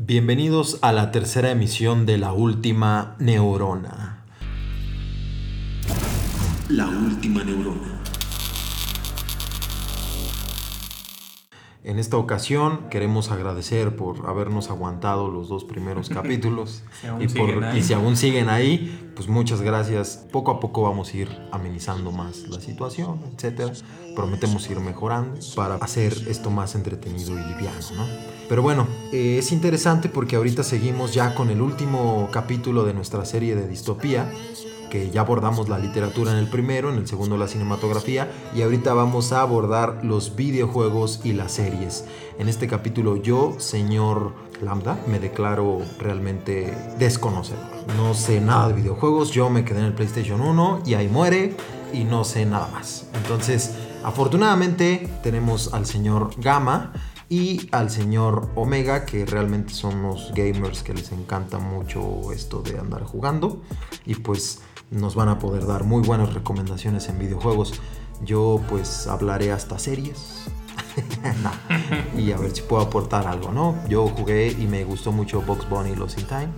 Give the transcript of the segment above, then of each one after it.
Bienvenidos a la tercera emisión de La Última Neurona. La última neurona. En esta ocasión queremos agradecer por habernos aguantado los dos primeros capítulos Si y, por- y si aún siguen ahí, pues muchas gracias. Poco a poco vamos a ir amenizando más la situación, etcétera. Prometemos ir mejorando para hacer esto más entretenido y liviano, ¿no? Pero bueno, eh, es interesante porque ahorita seguimos ya con el último capítulo de nuestra serie de distopía que ya abordamos la literatura en el primero, en el segundo la cinematografía y ahorita vamos a abordar los videojuegos y las series. En este capítulo yo, señor Lambda, me declaro realmente desconocedor. No sé nada de videojuegos, yo me quedé en el PlayStation 1 y ahí muere y no sé nada más. Entonces, afortunadamente tenemos al señor Gama y al señor Omega, que realmente son unos gamers que les encanta mucho esto de andar jugando. Y pues nos van a poder dar muy buenas recomendaciones en videojuegos. Yo pues hablaré hasta series. No. Y a ver si puedo aportar algo, ¿no? Yo jugué y me gustó mucho Box Bunny Lost in Time.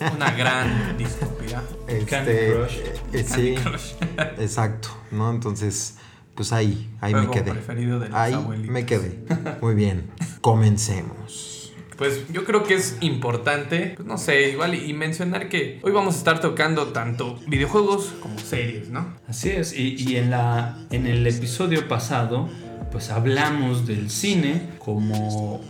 Una gran distopía. Candy Crush. eh, sí, exacto, ¿no? Entonces, pues ahí, ahí me Juego quedé. preferido de los Ahí abuelitos. me quedé. Muy bien, comencemos. Pues yo creo que es importante, pues no sé, igual y mencionar que hoy vamos a estar tocando tanto videojuegos como series, ¿no? Así es, y, y en, la, en el episodio pasado, pues hablamos del cine como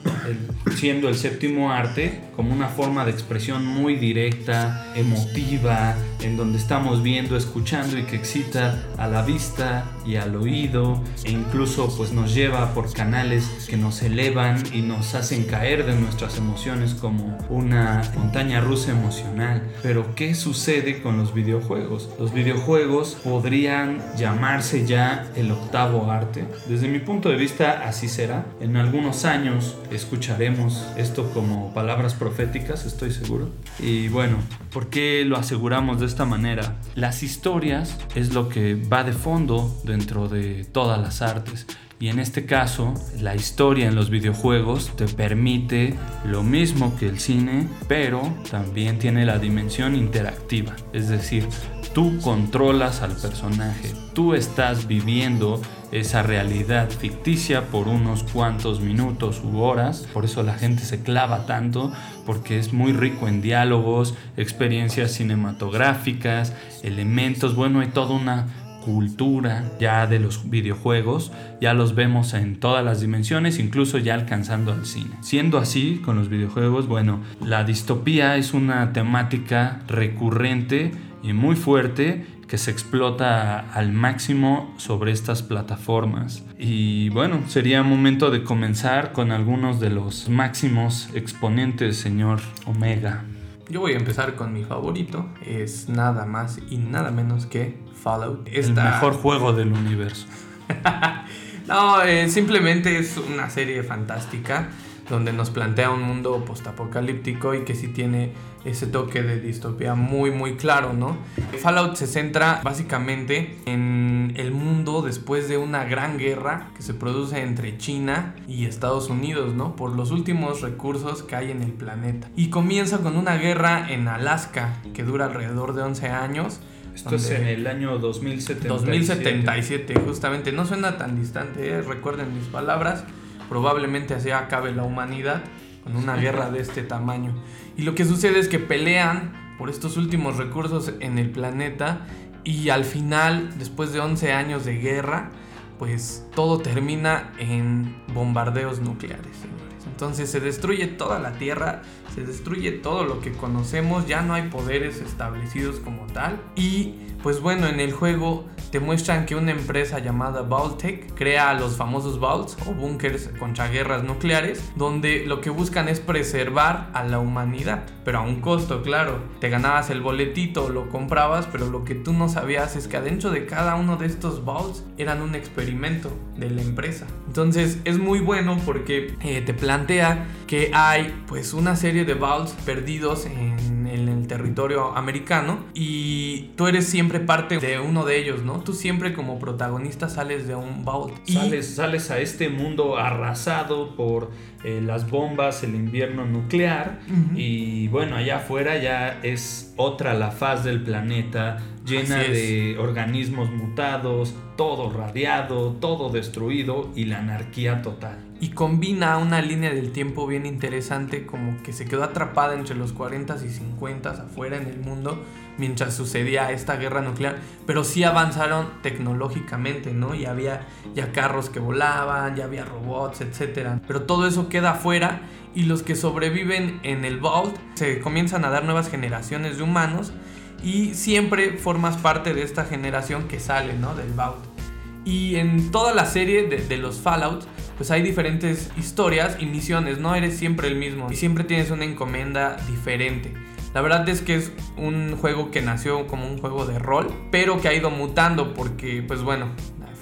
siendo el séptimo arte, como una forma de expresión muy directa, emotiva, en donde estamos viendo, escuchando y que excita a la vista y al oído, e incluso pues nos lleva por canales que nos elevan y nos hacen caer de nuestras emociones como una montaña rusa emocional. Pero ¿qué sucede con los videojuegos? Los videojuegos podrían llamarse ya el octavo arte. Desde mi punto de vista así será. En algunos años escucharemos esto como palabras proféticas, estoy seguro. Y bueno, ¿por qué lo aseguramos de esta manera? Las historias es lo que va de fondo dentro de todas las artes. Y en este caso, la historia en los videojuegos te permite lo mismo que el cine, pero también tiene la dimensión interactiva. Es decir, tú controlas al personaje, tú estás viviendo esa realidad ficticia por unos cuantos minutos u horas. Por eso la gente se clava tanto, porque es muy rico en diálogos, experiencias cinematográficas, elementos. Bueno, hay toda una cultura ya de los videojuegos, ya los vemos en todas las dimensiones, incluso ya alcanzando al cine. Siendo así con los videojuegos, bueno, la distopía es una temática recurrente y muy fuerte que se explota al máximo sobre estas plataformas. Y bueno, sería momento de comenzar con algunos de los máximos exponentes, señor Omega. Yo voy a empezar con mi favorito, es nada más y nada menos que Fallout. El Esta- mejor juego del universo. No, eh, simplemente es una serie fantástica donde nos plantea un mundo postapocalíptico y que sí tiene ese toque de distopía muy muy claro, ¿no? Fallout se centra básicamente en el mundo después de una gran guerra que se produce entre China y Estados Unidos, ¿no? Por los últimos recursos que hay en el planeta. Y comienza con una guerra en Alaska que dura alrededor de 11 años. Esto es en el año 2077. 2077, justamente. No suena tan distante, ¿eh? recuerden mis palabras. Probablemente así acabe la humanidad con una guerra de este tamaño. Y lo que sucede es que pelean por estos últimos recursos en el planeta y al final, después de 11 años de guerra, pues todo termina en bombardeos nucleares, señores. Entonces se destruye toda la Tierra, se destruye todo lo que conocemos, ya no hay poderes establecidos como tal. Y pues bueno, en el juego te muestran que una empresa llamada Vaultec crea los famosos vaults o búnkers contra guerras nucleares, donde lo que buscan es preservar a la humanidad, pero a un costo, claro. Te ganabas el boletito, lo comprabas, pero lo que tú no sabías es que adentro de cada uno de estos vaults eran un experimento de la empresa. Entonces es muy bueno porque eh, te plantea que hay pues una serie de vaults perdidos en, en el territorio americano y tú eres siempre parte de uno de ellos, ¿no? Tú siempre como protagonista sales de un vault. Y Sales, sales a este mundo arrasado por eh, las bombas, el invierno nuclear y bueno, allá afuera ya es otra la faz del planeta llena de organismos mutados, todo radiado, todo destruido y la anarquía total. Y combina una línea del tiempo bien interesante como que se quedó atrapada entre los 40s y 50s afuera en el mundo mientras sucedía esta guerra nuclear, pero sí avanzaron tecnológicamente, ¿no? Y había ya carros que volaban, ya había robots, etcétera. Pero todo eso queda afuera y los que sobreviven en el Vault se comienzan a dar nuevas generaciones de humanos y siempre formas parte de esta generación que sale, ¿no? Del Vault. Y en toda la serie de, los Fallout, pues hay diferentes historias y misiones, no eres siempre el mismo y siempre tienes una encomienda diferente. La verdad es que es un juego que nació como un juego de rol, pero que ha ido mutando porque, pues bueno,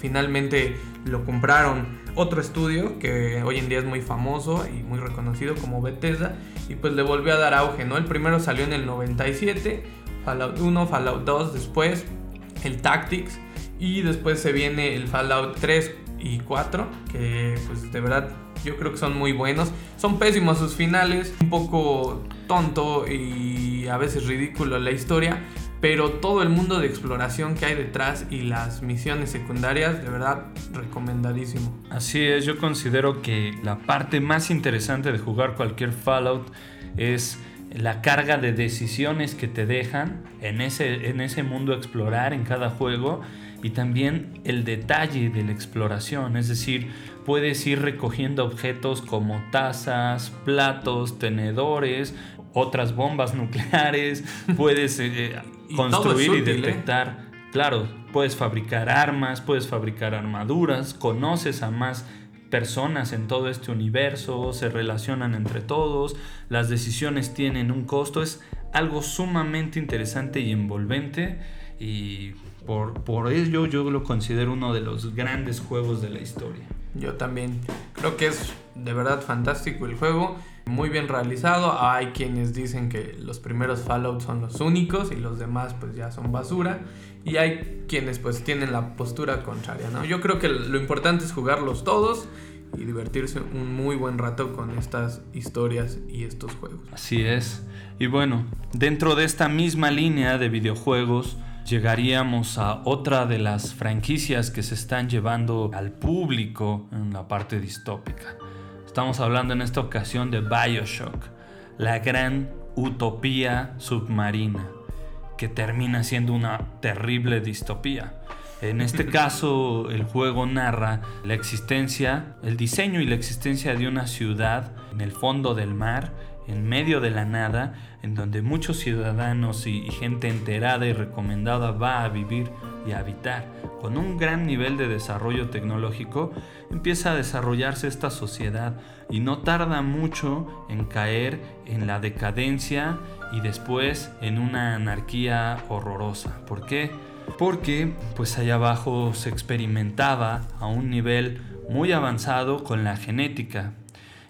finalmente lo compraron otro estudio que hoy en día es muy famoso y muy reconocido como Bethesda y pues le volvió a dar auge, ¿no? El primero salió en el 97, Fallout 1, Fallout 2 después, el Tactics y después se viene el Fallout 3 y 4, que pues de verdad yo creo que son muy buenos. Son pésimos sus finales, un poco tonto y a veces ridículo la historia, pero todo el mundo de exploración que hay detrás y las misiones secundarias, de verdad recomendadísimo. Así es, yo considero que la parte más interesante de jugar cualquier Fallout es la carga de decisiones que te dejan en ese, en ese mundo explorar en cada juego y también el detalle de la exploración, es decir, puedes ir recogiendo objetos como tazas, platos, tenedores, otras bombas nucleares, puedes eh, Y es construir y ¿eh? detectar Claro, puedes fabricar armas, puedes fabricar armaduras, conoces a más personas en todo este universo, se relacionan entre todos, las decisiones tienen un costo, es algo sumamente interesante y envolvente y por, por ello yo lo considero uno de los grandes juegos de la historia. Yo también creo que es de verdad fantástico el juego, muy bien realizado. Hay quienes dicen que los primeros Fallout son los únicos y los demás pues ya son basura. Y hay quienes pues tienen la postura contraria, ¿no? Yo creo que lo importante es jugarlos todos y divertirse un muy buen rato con estas historias y estos juegos. Así es. Y bueno, dentro de esta misma línea de videojuegos, llegaríamos a otra de las franquicias que se están llevando al público en la parte distópica. Estamos hablando en esta ocasión de Bioshock, la gran utopía submarina, que termina siendo una terrible distopía. En este caso, el juego narra la existencia, el diseño y la existencia de una ciudad en el fondo del mar, en medio de la nada, en donde muchos ciudadanos y, gente enterada y recomendada va a vivir y a habitar. Con un gran nivel de desarrollo tecnológico, empieza a desarrollarse esta sociedad y no tarda mucho en caer en la decadencia y después en una anarquía horrorosa. ¿Por qué? Porque pues allá abajo se experimentaba a un nivel muy avanzado con la genética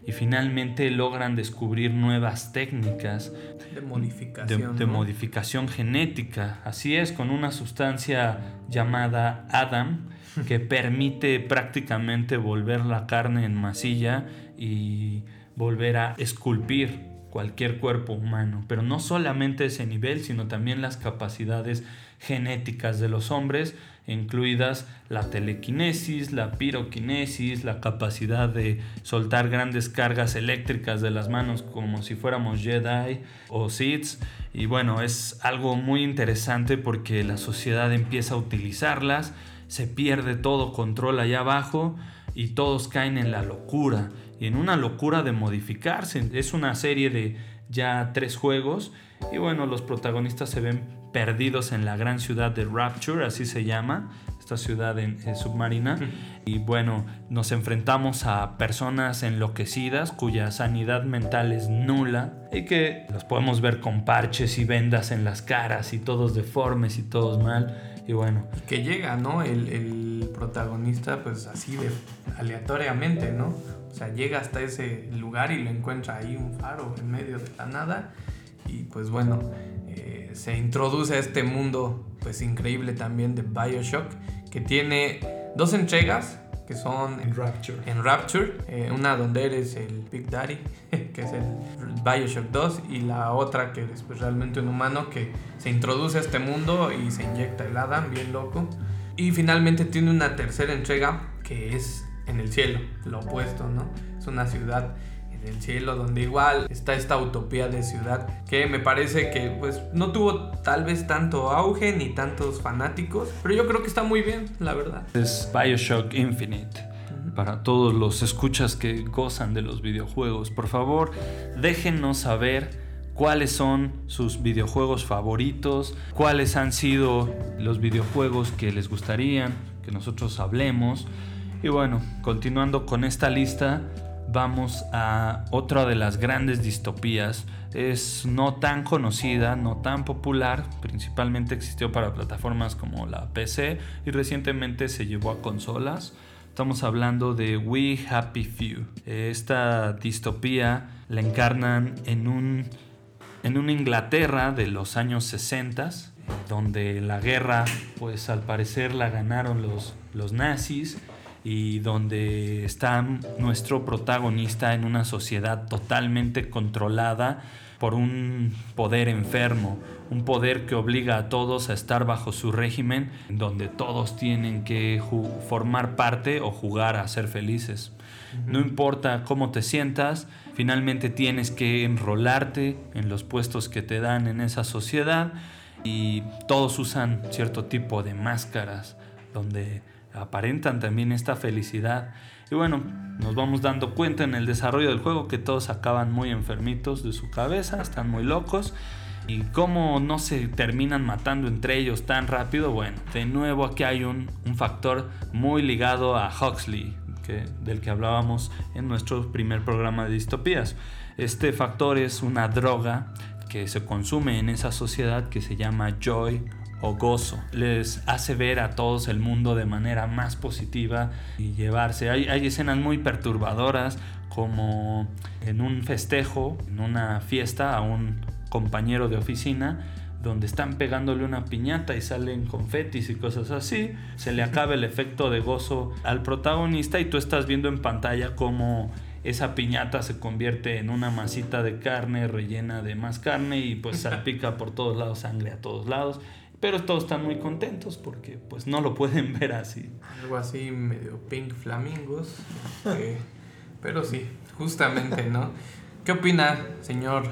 y finalmente logran descubrir nuevas técnicas De de, modificación. de ¿no? modificación genética. Así es, con una sustancia llamada Adam que permite prácticamente volver la carne en masilla y volver a esculpir cualquier cuerpo humano. Pero no solamente ese nivel, sino también las capacidades genéticas de los hombres, incluidas la telequinesis, la piroquinesis, la capacidad de soltar grandes cargas eléctricas de las manos como si fuéramos Jedi o Sith. Y bueno, es algo muy interesante porque la sociedad empieza a utilizarlas, se pierde todo control allá abajo y todos caen en la locura y en una locura de modificarse. Es una serie de ya tres juegos y bueno, los protagonistas se ven perdidos en la gran ciudad de Rapture, así se llama, esta ciudad en, eh, submarina. Y bueno, nos enfrentamos a personas enloquecidas cuya sanidad mental es nula y que los podemos ver con parches y vendas en las caras y todos deformes y todos mal. Y bueno, que llega, ¿no? El, el protagonista, pues así de aleatoriamente, ¿no? O sea, llega hasta ese lugar y lo encuentra ahí un faro en medio de la nada Y pues bueno, eh, se introduce a este mundo pues increíble también de Bioshock, que tiene dos entregas que son En Rapture. en Rapture, eh, una donde eres el Big Daddy, que es el Bioshock 2, y la otra que eres pues, realmente un humano que se introduce a este mundo y se inyecta el Adam, bien loco. Y finalmente tiene una tercera entrega que es en el cielo, lo opuesto, ¿no? Es una ciudad en el cielo donde igual está esta utopía de ciudad que me parece que pues no tuvo tal vez tanto auge ni tantos fanáticos, pero yo creo que está muy bien, la verdad. Es Bioshock Infinite. Para todos los escuchas que gozan de los videojuegos, por favor, déjenos saber cuáles son sus videojuegos favoritos, cuáles han sido los videojuegos que les gustarían que nosotros hablemos. Y bueno, continuando con esta lista, vamos a otra de las grandes distopías. Es no tan conocida, no tan popular, principalmente existió para plataformas como la PC y recientemente se llevó a consolas. Estamos hablando de We Happy Few. Esta distopía la encarnan en un en una Inglaterra de los años 60, donde la guerra, pues al parecer la ganaron los, los nazis y donde está nuestro protagonista en una sociedad totalmente controlada por un poder enfermo, un poder que obliga a todos a estar bajo su régimen, donde todos tienen que formar parte o jugar a ser felices. No importa cómo te sientas, finalmente tienes que enrolarte en los puestos que te dan en esa sociedad y todos usan cierto tipo de máscaras donde aparentan también esta felicidad. Y bueno, nos vamos dando cuenta en el desarrollo del juego que todos acaban muy enfermitos de su cabeza, están muy locos. Y cómo no se terminan matando entre ellos tan rápido, bueno, de nuevo aquí hay un, factor muy ligado a Huxley, que, del que hablábamos en nuestro primer programa de distopías. Este factor es una droga que se consume en esa sociedad que se llama joy o gozo. Les hace ver a todos el mundo de manera más positiva y llevarse. Hay, hay escenas muy perturbadoras como en un festejo, en una fiesta a un compañero de oficina donde están pegándole una piñata y salen confetis y cosas así, se le acaba el efecto de gozo al protagonista y tú estás viendo en pantalla cómo esa piñata se convierte en una masita de carne rellena de más carne y pues salpica por todos lados sangre a todos lados. Pero todos están muy contentos porque pues no lo pueden ver así. Algo así medio pink flamingos. eh, pero sí, justamente, ¿no? ¿Qué opina, señor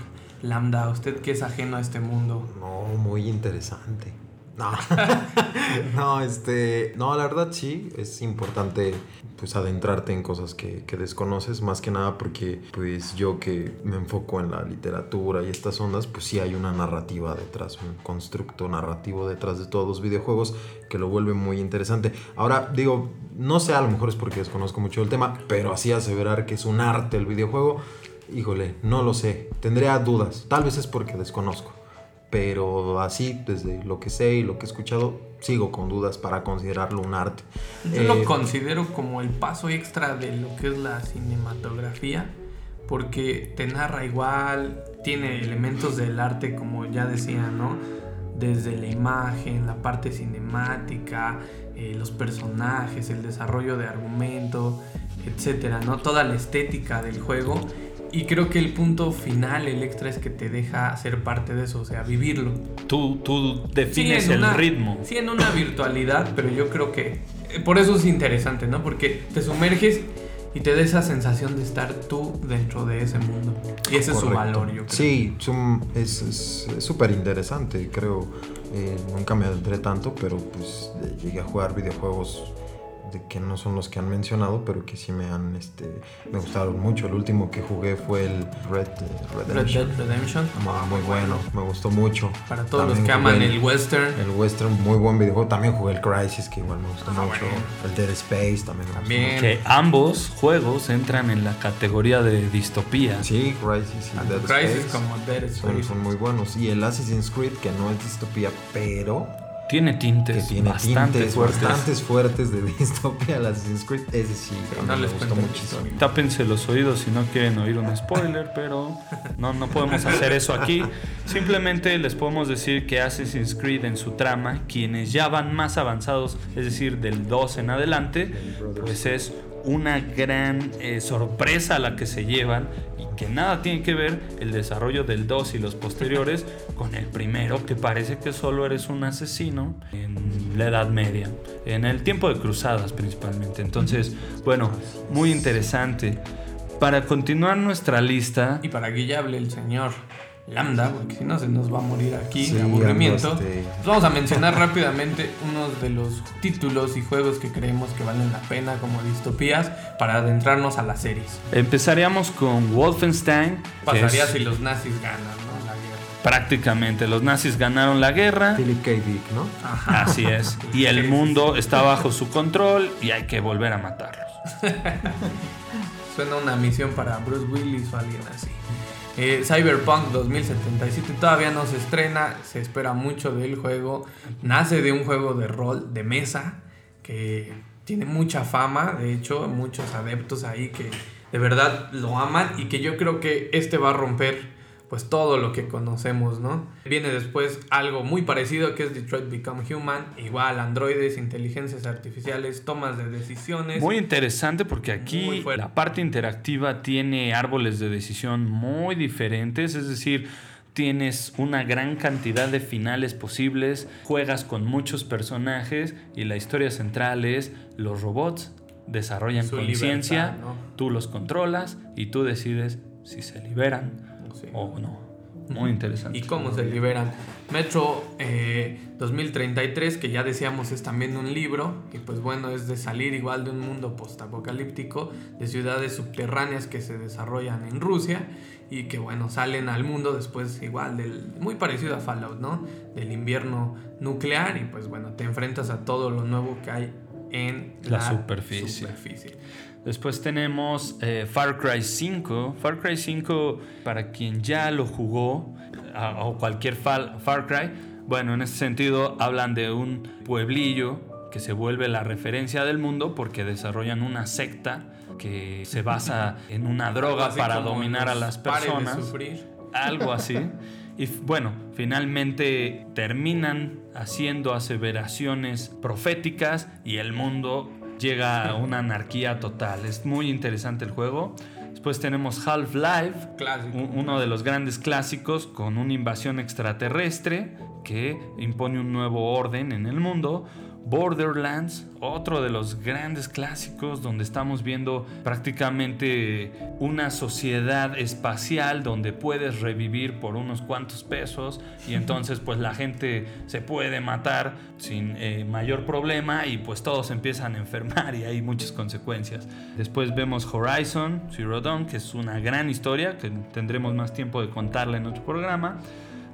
Lambda? Usted que es ajeno a este mundo. No, muy interesante. No, no, este, no, la verdad sí, es importante pues adentrarte en cosas que, que desconoces, más que nada porque pues yo que me enfoco en la literatura y estas ondas, pues sí hay una narrativa detrás, un constructo narrativo detrás de todos los videojuegos que lo vuelve muy interesante. Ahora, digo, no sé, a lo mejor es porque desconozco mucho el tema, pero así aseverar que es un arte el videojuego, híjole, no lo sé, tendría dudas, tal vez es porque desconozco pero así, desde lo que sé y lo que he escuchado, sigo con dudas para considerarlo un arte. Yo Eh, lo considero como el paso extra de lo que es la cinematografía, porque te narra igual, tiene elementos del arte, como ya decía, ¿no? Desde la imagen, la parte cinemática, eh, los personajes, el desarrollo de argumento, etcétera, ¿no? Toda la estética del juego. Y creo que el punto final, el extra, es que te deja ser parte de eso, o sea, vivirlo. Tú, tú Sí, defines en el una- ritmo. Sí, en una virtualidad, pero yo creo que eh, por eso es interesante, ¿no? Porque te sumerges y te da esa sensación de estar tú dentro de ese mundo. Y ese es su correcto. valor, yo creo. Sí, es súper interesante, creo. Eh, nunca me adentré tanto, pero pues llegué a jugar videojuegos de que no son los que han mencionado, pero que sí me han, este, me gustaron mucho. El último que jugué fue el Red eh, Red Redemption. Dead Redemption. Muy, muy bueno, me gustó mucho. Para todos los También que aman el western. El western, muy buen videojuego. También jugué el Crisis, que igual me gustó Ah, mucho. bueno. El Dead Space también me gustó También. mucho. Que ambos juegos entran en la categoría de distopía. Sí, Crisis y Dead Crisis Space. como Dead Son, Space. son muy buenos. Y el Assassin's Creed, que no es distopía, pero tiene que tintes tiene bastante tintes fuertes. bastantes fuertes de distopia, Assassin's Creed. Ese sí, Pero me no les gustó muchísimo. historia. Tápense los oídos si no quieren oír un spoiler, pero no, no podemos hacer eso aquí. Simplemente les podemos decir que Assassin's Creed en su trama, quienes ya van más avanzados, es decir, del 2 en adelante, pues es una gran eh, sorpresa la que se llevan y que nada tiene que ver el desarrollo del 2 y los posteriores con el primero, que parece que solo eres un asesino en la Edad Media, en el tiempo de cruzadas principalmente. Entonces, bueno, muy interesante. Para continuar nuestra lista, Y para que ya hable el señor Lambda, porque si no se nos va a morir aquí Sí, de aburrimiento. este- pues vamos a mencionar rápidamente unos de los títulos y juegos que creemos que valen la pena como distopías para adentrarnos a las series. empezaríamos con Wolfenstein. Pasaría es si los nazis ganan, ¿no? La guerra. Prácticamente, los nazis ganaron la guerra. Philip K. Dick, ¿no? Ajá. Así es. Y el mundo está bajo su control y hay que volver a matarlos. Suena una misión para Bruce Willis o alguien así. Eh, Cyberpunk 2077 todavía no se estrena, se espera mucho del juego. Nace de un juego de rol, de mesa, que tiene mucha fama, de hecho, muchos adeptos ahí que de verdad lo aman y que yo creo que este va a romper pues todo lo que conocemos, ¿no? Viene después algo muy parecido que es Detroit Become Human, igual androides, inteligencias artificiales, tomas de decisiones. Muy interesante porque aquí la parte interactiva tiene árboles de decisión muy diferentes, es decir, tienes una gran cantidad de finales posibles, juegas con muchos personajes y la historia central es los robots desarrollan conciencia, tú los controlas y tú decides si se liberan Sí. o no. Muy interesante. y cómo se liberan. Metro eh, 2033, que ya decíamos es también un libro, y pues bueno, es de salir igual de un mundo postapocalíptico, de ciudades subterráneas que se desarrollan en Rusia y que bueno, salen al mundo después igual del, muy parecido a Fallout, ¿no? Del invierno nuclear y pues bueno, te enfrentas a todo lo nuevo que hay en La superficie. superficie. Después tenemos eh, Far Cry 5. Far Cry 5, para quien ya lo jugó, a- o cualquier fal- Far Cry, bueno, en ese sentido hablan de un pueblillo que se vuelve la referencia del mundo porque desarrollan una secta que se basa en una droga para dominar a las personas sufrir. algo así. Y bueno, finalmente terminan haciendo aseveraciones proféticas y el mundo llega a una anarquía total. Es muy interesante el juego. Después tenemos Half-Life, uno de los grandes clásicos con una invasión extraterrestre que impone un nuevo orden en el mundo. Borderlands, otro de los grandes clásicos donde estamos viendo prácticamente una sociedad espacial donde puedes revivir por unos cuantos pesos y entonces pues la gente se puede matar sin eh, mayor problema y pues todos empiezan a enfermar y hay muchas consecuencias. Después vemos Horizon Zero Dawn, que es una gran historia que tendremos más tiempo de contarla en otro programa.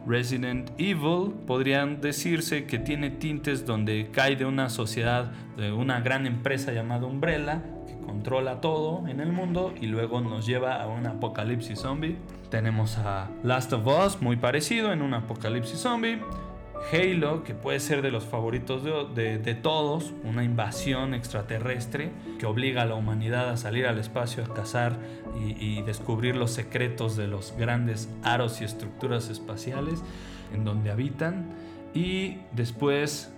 Resident Evil podrían decirse que tiene tintes donde cae de una sociedad, de una gran empresa llamada Umbrella, que controla todo en el mundo y luego nos lleva a un apocalipsis zombie. Tenemos a Last of Us, muy parecido en un apocalipsis zombie. Halo, que puede ser de los favoritos de, todos, una invasión extraterrestre que obliga a la humanidad a salir al espacio a cazar y, y descubrir los secretos de los grandes aros y estructuras espaciales en donde habitan. Y después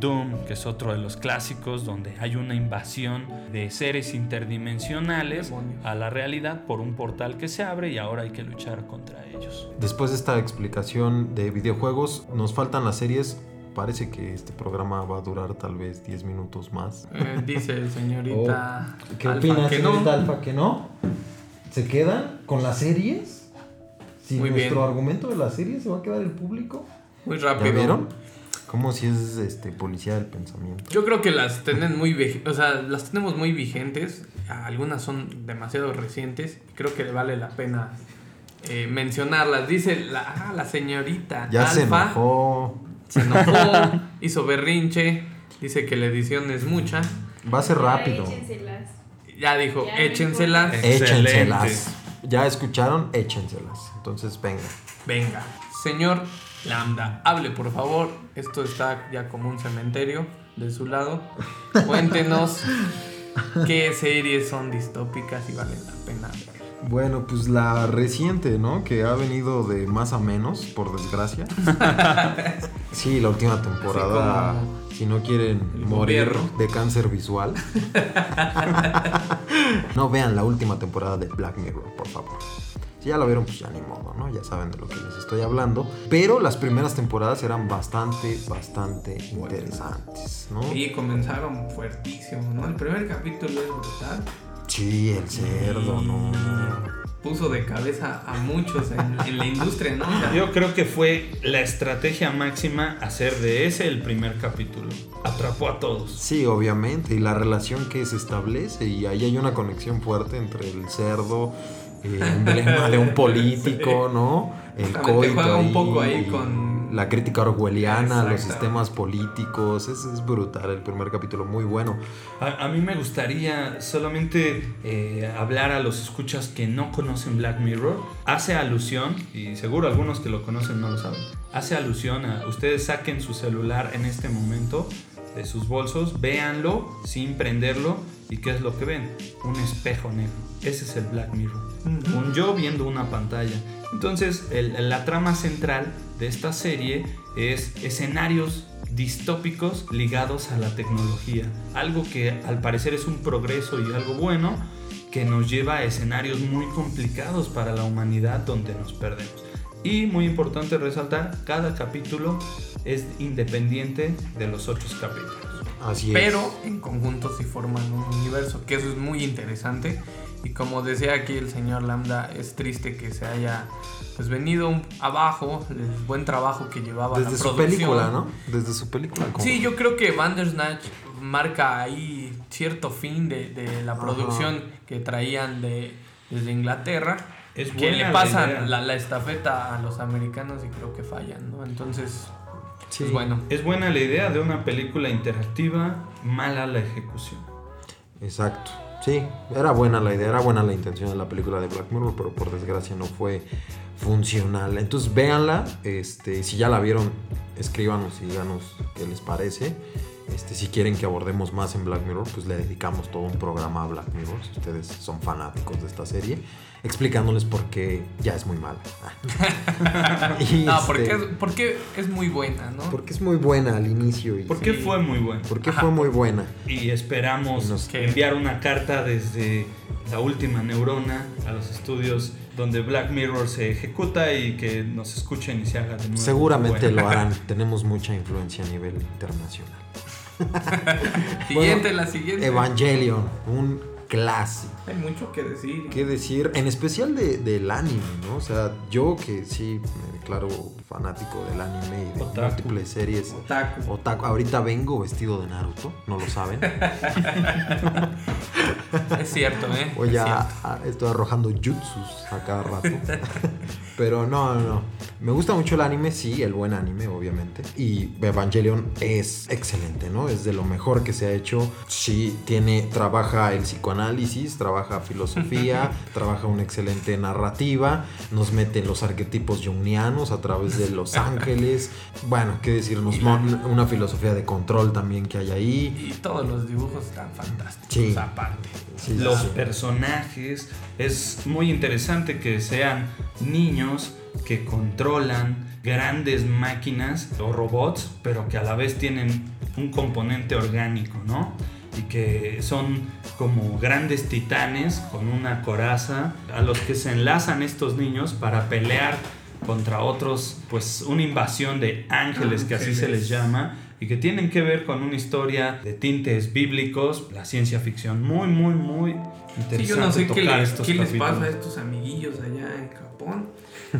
Doom, que es otro de los clásicos, donde hay una invasión de seres interdimensionales Demonios. a la realidad por un portal que se abre y ahora hay que luchar contra ellos. Después de esta explicación de videojuegos, nos faltan las series. Parece que este programa va a durar tal vez 10 minutos más. Eh, dice señorita. Oh, ¿Qué Alfa opinas, que no. señorita Alfa, que no? ¿Se quedan con las series? Si Muy nuestro bien. argumento de las series se va a quedar el público. Muy ¿Ya rápido. vieron? Como si es este policía del pensamiento. Yo creo que las tienen muy o sea, las tenemos muy vigentes. Algunas son demasiado recientes. Creo que vale la pena eh, mencionarlas. Dice la, ah, la señorita Ya se Alfa. enojó. Se enojó, hizo berrinche. Dice que la edición es mucha. Va a ser rápido. Échenselas. Ya dijo, Ya échenselas. Excelente. Échenselas. ¿Ya escucharon? Échenselas. Entonces, venga. Venga. Señor Lambda, hable por favor. Esto está ya como un cementerio de su lado. Cuéntenos qué series son distópicas y valen la pena ver. Bueno, pues la reciente, ¿no? Que ha venido de más a menos, por desgracia. Sí, la última temporada, como si no quieren morir gobierno. de cáncer visual. no vean la última temporada de Black Mirror, por favor. Si ya la vieron, pues ya ni modo, ¿no? Ya saben de lo que les estoy hablando. Pero las primeras temporadas eran bastante, bastante interesantes, ¿no? Y comenzaron fuertísimo, ¿no? El primer capítulo es brutal. Sí, el cerdo, ¿no? Puso de cabeza a muchos en, en la industria, ¿no? O sea, Yo creo que fue la estrategia máxima hacer de ese el primer capítulo. Atrapó a todos. Sí, obviamente, y la relación que se establece, y ahí hay una conexión fuerte entre el cerdo, el emblema de un político, ¿no? El coito juega un ahí, poco ahí con- la crítica orwelliana, los sistemas políticos, es, es brutal el primer capítulo, muy bueno. A, a mí me gustaría solamente eh, hablar a los escuchas que no conocen Black Mirror. Hace alusión, y seguro algunos que lo conocen no lo saben, hace alusión a ustedes saquen su celular en este momento de sus bolsos, véanlo sin prenderlo y ¿qué es lo que ven? Un espejo negro. Ese es el Black Mirror. Un yo viendo una pantalla. Entonces, el- la trama central de esta serie es escenarios distópicos ligados a la tecnología. Algo que al parecer es un progreso y algo bueno que nos lleva a escenarios muy complicados para la humanidad donde nos perdemos. Y muy importante resaltar, cada capítulo es independiente de los otros capítulos. Así pero es. en conjunto sí forman un universo, que eso es muy interesante. Y como decía aquí el señor Lambda, es triste que se haya pues venido abajo el buen trabajo que llevaba Desde la su producción. película, ¿no? Desde su película. como- Sí, yo creo que Bandersnatch marca ahí cierto fin de, de la Ajá. producción que traían de, desde Inglaterra. Es que le pasan la, la estafeta a los americanos y creo que fallan, ¿no? Entonces, Sí. pues bueno. Es buena la idea de una película interactiva, mala la ejecución. Exacto. Sí, era buena la idea, era buena la intención de la película de Black Mirror, pero por desgracia no fue funcional. Entonces véanla, este, si ya la vieron, escríbanos y díganos qué les parece. Este, si quieren que abordemos más en Black Mirror, pues le dedicamos todo un programa a Black Mirror, si ustedes son fanáticos de esta serie, explicándoles por qué ya es muy mala. Y, No, este, porque es, porque es muy buena, ¿no? porque es muy buena al inicio y ¿Por qué Sí. fue muy bueno? porque Ajá, fue muy buena. Y esperamos Y nos- que- enviar una carta desde la última neurona a los estudios donde Black Mirror se ejecuta y que nos escuchen y se haga de nuevo. Seguramente lo harán, tenemos mucha influencia a nivel internacional. Siguiente, Bueno, la siguiente. Evangelion, un clásico. Hay mucho que decir. ¿Qué decir? En especial de- del anime, ¿no? O sea, yo que sí me declaro fanático del anime y de Otaku. múltiples series. Otaku. Otaku. Ahorita vengo vestido de Naruto, no lo saben. Es cierto, ¿eh? O Es estoy arrojando jutsus a cada rato. Pero no, no, no. Me gusta mucho el anime, sí, el buen anime, obviamente. Y Evangelion es excelente, ¿no? Es de lo mejor que se ha hecho. Sí, tiene, trabaja el psicoanálisis, trabaja filosofía, trabaja una excelente narrativa, nos mete en los arquetipos jungianos a través de los ángeles. Bueno, qué decir, nos Y la- mon- una filosofía de control también que hay ahí. Y todos los dibujos están fantásticos. Sí. Aparte. Sí, Los sí. personajes, es muy interesante que sean niños que controlan grandes máquinas o robots, pero que a la vez tienen un componente orgánico, ¿no? Y que son como grandes titanes con una coraza a los que se enlazan estos niños para pelear contra otros, pues una invasión de ángeles, que así se Ángeles. les llama, y que tienen que ver con una historia de tintes bíblicos, la ciencia ficción, muy, muy, muy interesante. Sí, yo no sé qué, estos qué les pasa a estos amiguillos allá en Japón.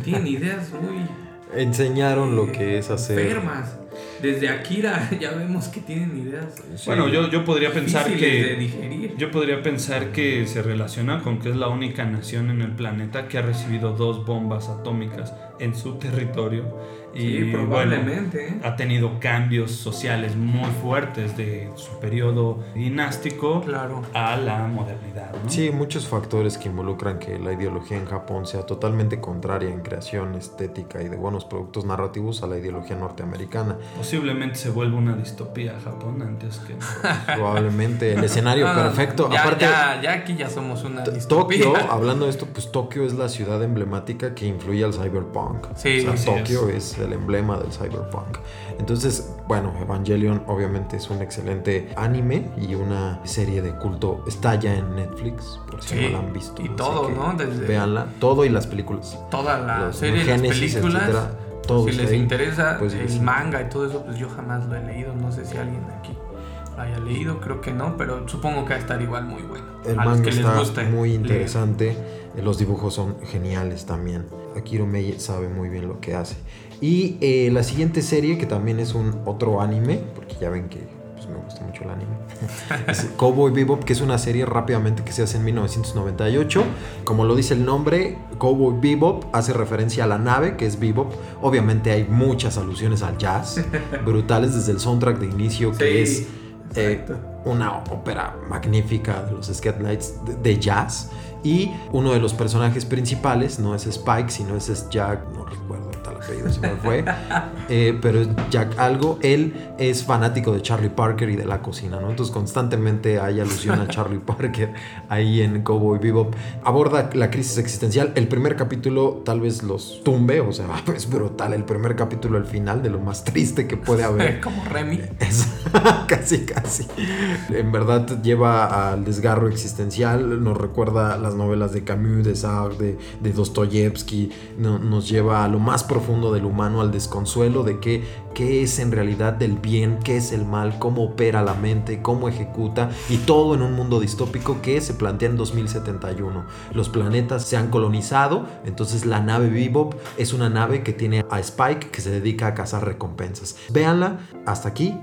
Tienen ideas muy Enseñaron lo que es hacer. enfermas. Desde Akira ya vemos que tienen ideas. Bueno, yo, yo podría pensar que... Yo podría pensar que se relaciona con que es la única nación en el planeta que ha recibido dos bombas atómicas en su territorio Sí, Y probablemente, ¿eh? bueno, ha tenido cambios sociales muy fuertes de su periodo dinástico Claro. a la modernidad. ¿no? Sí, muchos factores que involucran que la ideología en Japón sea totalmente contraria en creación estética y de buenos productos narrativos a la ideología norteamericana. Posiblemente se vuelva una distopía Japón antes que. Probablemente el escenario No, perfecto. Ya, Aparte, ya, ya aquí ya somos una distopía. Tokio, hablando de esto, pues Tokio es la ciudad emblemática que influye al cyberpunk. Sí, O sea, Tokio es. El emblema del cyberpunk. Entonces, bueno, Evangelion obviamente es un excelente anime y una serie de culto. Está ya en Netflix, por si Sí, no la han visto. y todo, que ¿no? Desde- Véanla, todo y las películas. Toda la Los serie, las películas. etcétera, todo si les ahí. interesa Pues, el sí. manga y todo eso, pues yo jamás lo he leído. No sé si alguien aquí lo haya leído, creo que no, pero supongo que va a estar igual muy bueno. El a los manga que les está guste muy leer. interesante. eh, Los dibujos son geniales también. Akiro Mei sabe muy bien lo que hace. Y eh, la siguiente serie, que también es un otro anime, porque ya ven que pues, me gusta mucho el anime, es Cowboy Bebop, que es una serie rápidamente que se hace en 1998. Como lo dice el nombre, Cowboy Bebop hace referencia a la nave, que es Bebop. Obviamente hay muchas alusiones al jazz, brutales desde el soundtrack de inicio, que Sí, es eh, una ópera magnífica de los Scatlights de, de jazz. Y uno de los personajes principales no es Spike, sino es Jack, no recuerdo tal apellido, se me fue, eh, pero Jack algo. Él es fanático de Charlie Parker y de la cocina, ¿no? Entonces constantemente hay alusión a Charlie Parker ahí en Cowboy Bebop. Aborda la crisis existencial. El primer capítulo tal vez los tumbe, o sea, es brutal. El primer capítulo, el final, de lo más triste que puede haber. Como Remy. Es casi, casi. En verdad lleva al desgarro existencial, nos recuerda las novelas de Camus, de Sartre, de, de Dostoyevsky, no- nos lleva a lo más profundo del humano, al desconsuelo de qué, qué es en realidad el bien, qué es el mal, cómo opera la mente, cómo ejecuta, y todo en un mundo distópico que se plantea en 2071. Los planetas se han colonizado, entonces la nave Bebop es una nave que tiene a Spike que se dedica a cazar recompensas. Véanla, hasta aquí.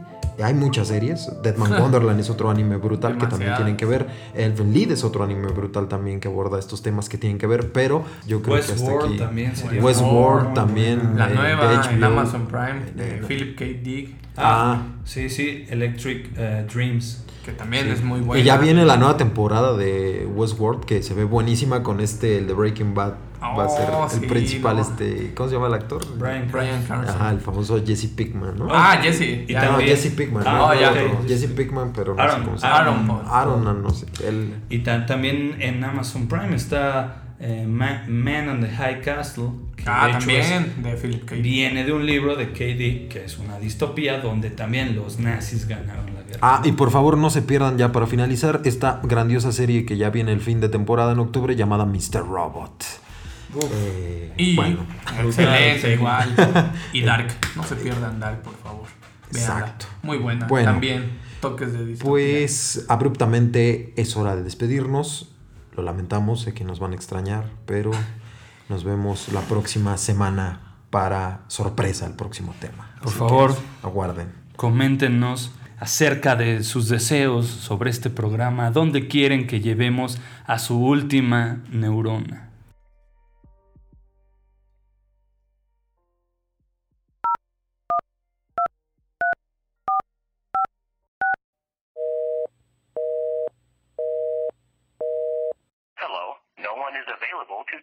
Hay muchas series. Deadman Wonderland es otro anime brutal que también tienen que ver. Elfen Lied es otro anime brutal también que aborda estos temas que tienen que ver. Pero yo creo que hasta Westworld aquí. también sería Westworld también. La eh, nueva de en HBO. Amazon Prime de Eh, Philip K. Dick, Ah, sí, sí, Electric eh, Dreams. que también es muy buena. Y ya viene la nueva temporada de Westworld que se ve buenísima con este, el de Breaking Bad. Va a ser Oh, el sí, principal, no. este. ¿Cómo se llama el actor? Brian Brian Cranston. Ajá, el famoso Jesse Pickman, ¿no? Ah, Jesse. Y no, también- Jesse Pickman. Ah, no, oh, ya. otro. ok. Jesse Pickman, pero no Aaron, sé cómo se llama. Aaron Paul. Aaron, no, no sé. Él. Y ta- también en Amazon Prime está eh, Ma- Man on the High Castle. Que Ah, de hecho también de Philip K. Dick. viene de un libro de K.D., que es una distopía donde también los nazis ganaron la guerra. Ah, y por favor no se pierdan ya para finalizar esta grandiosa serie que ya viene el fin de temporada en octubre llamada Mr. Robot. Eh, Y bueno, excelente, igual. Y Dark. No se pierdan Dark, por favor. Véanla. Exacto. Muy buena. Bueno. También toques de distopía. pues abruptamente es hora de despedirnos. Lo lamentamos, sé que nos van a extrañar, pero nos vemos la próxima semana para sorpresa el próximo tema. Por Así favor. aguarden. Coméntenos acerca de sus deseos sobre este programa, dónde quieren que llevemos a su última neurona.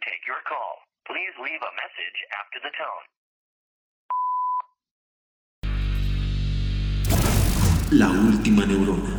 Take your call. Please leave a message after the tone. La última neurona.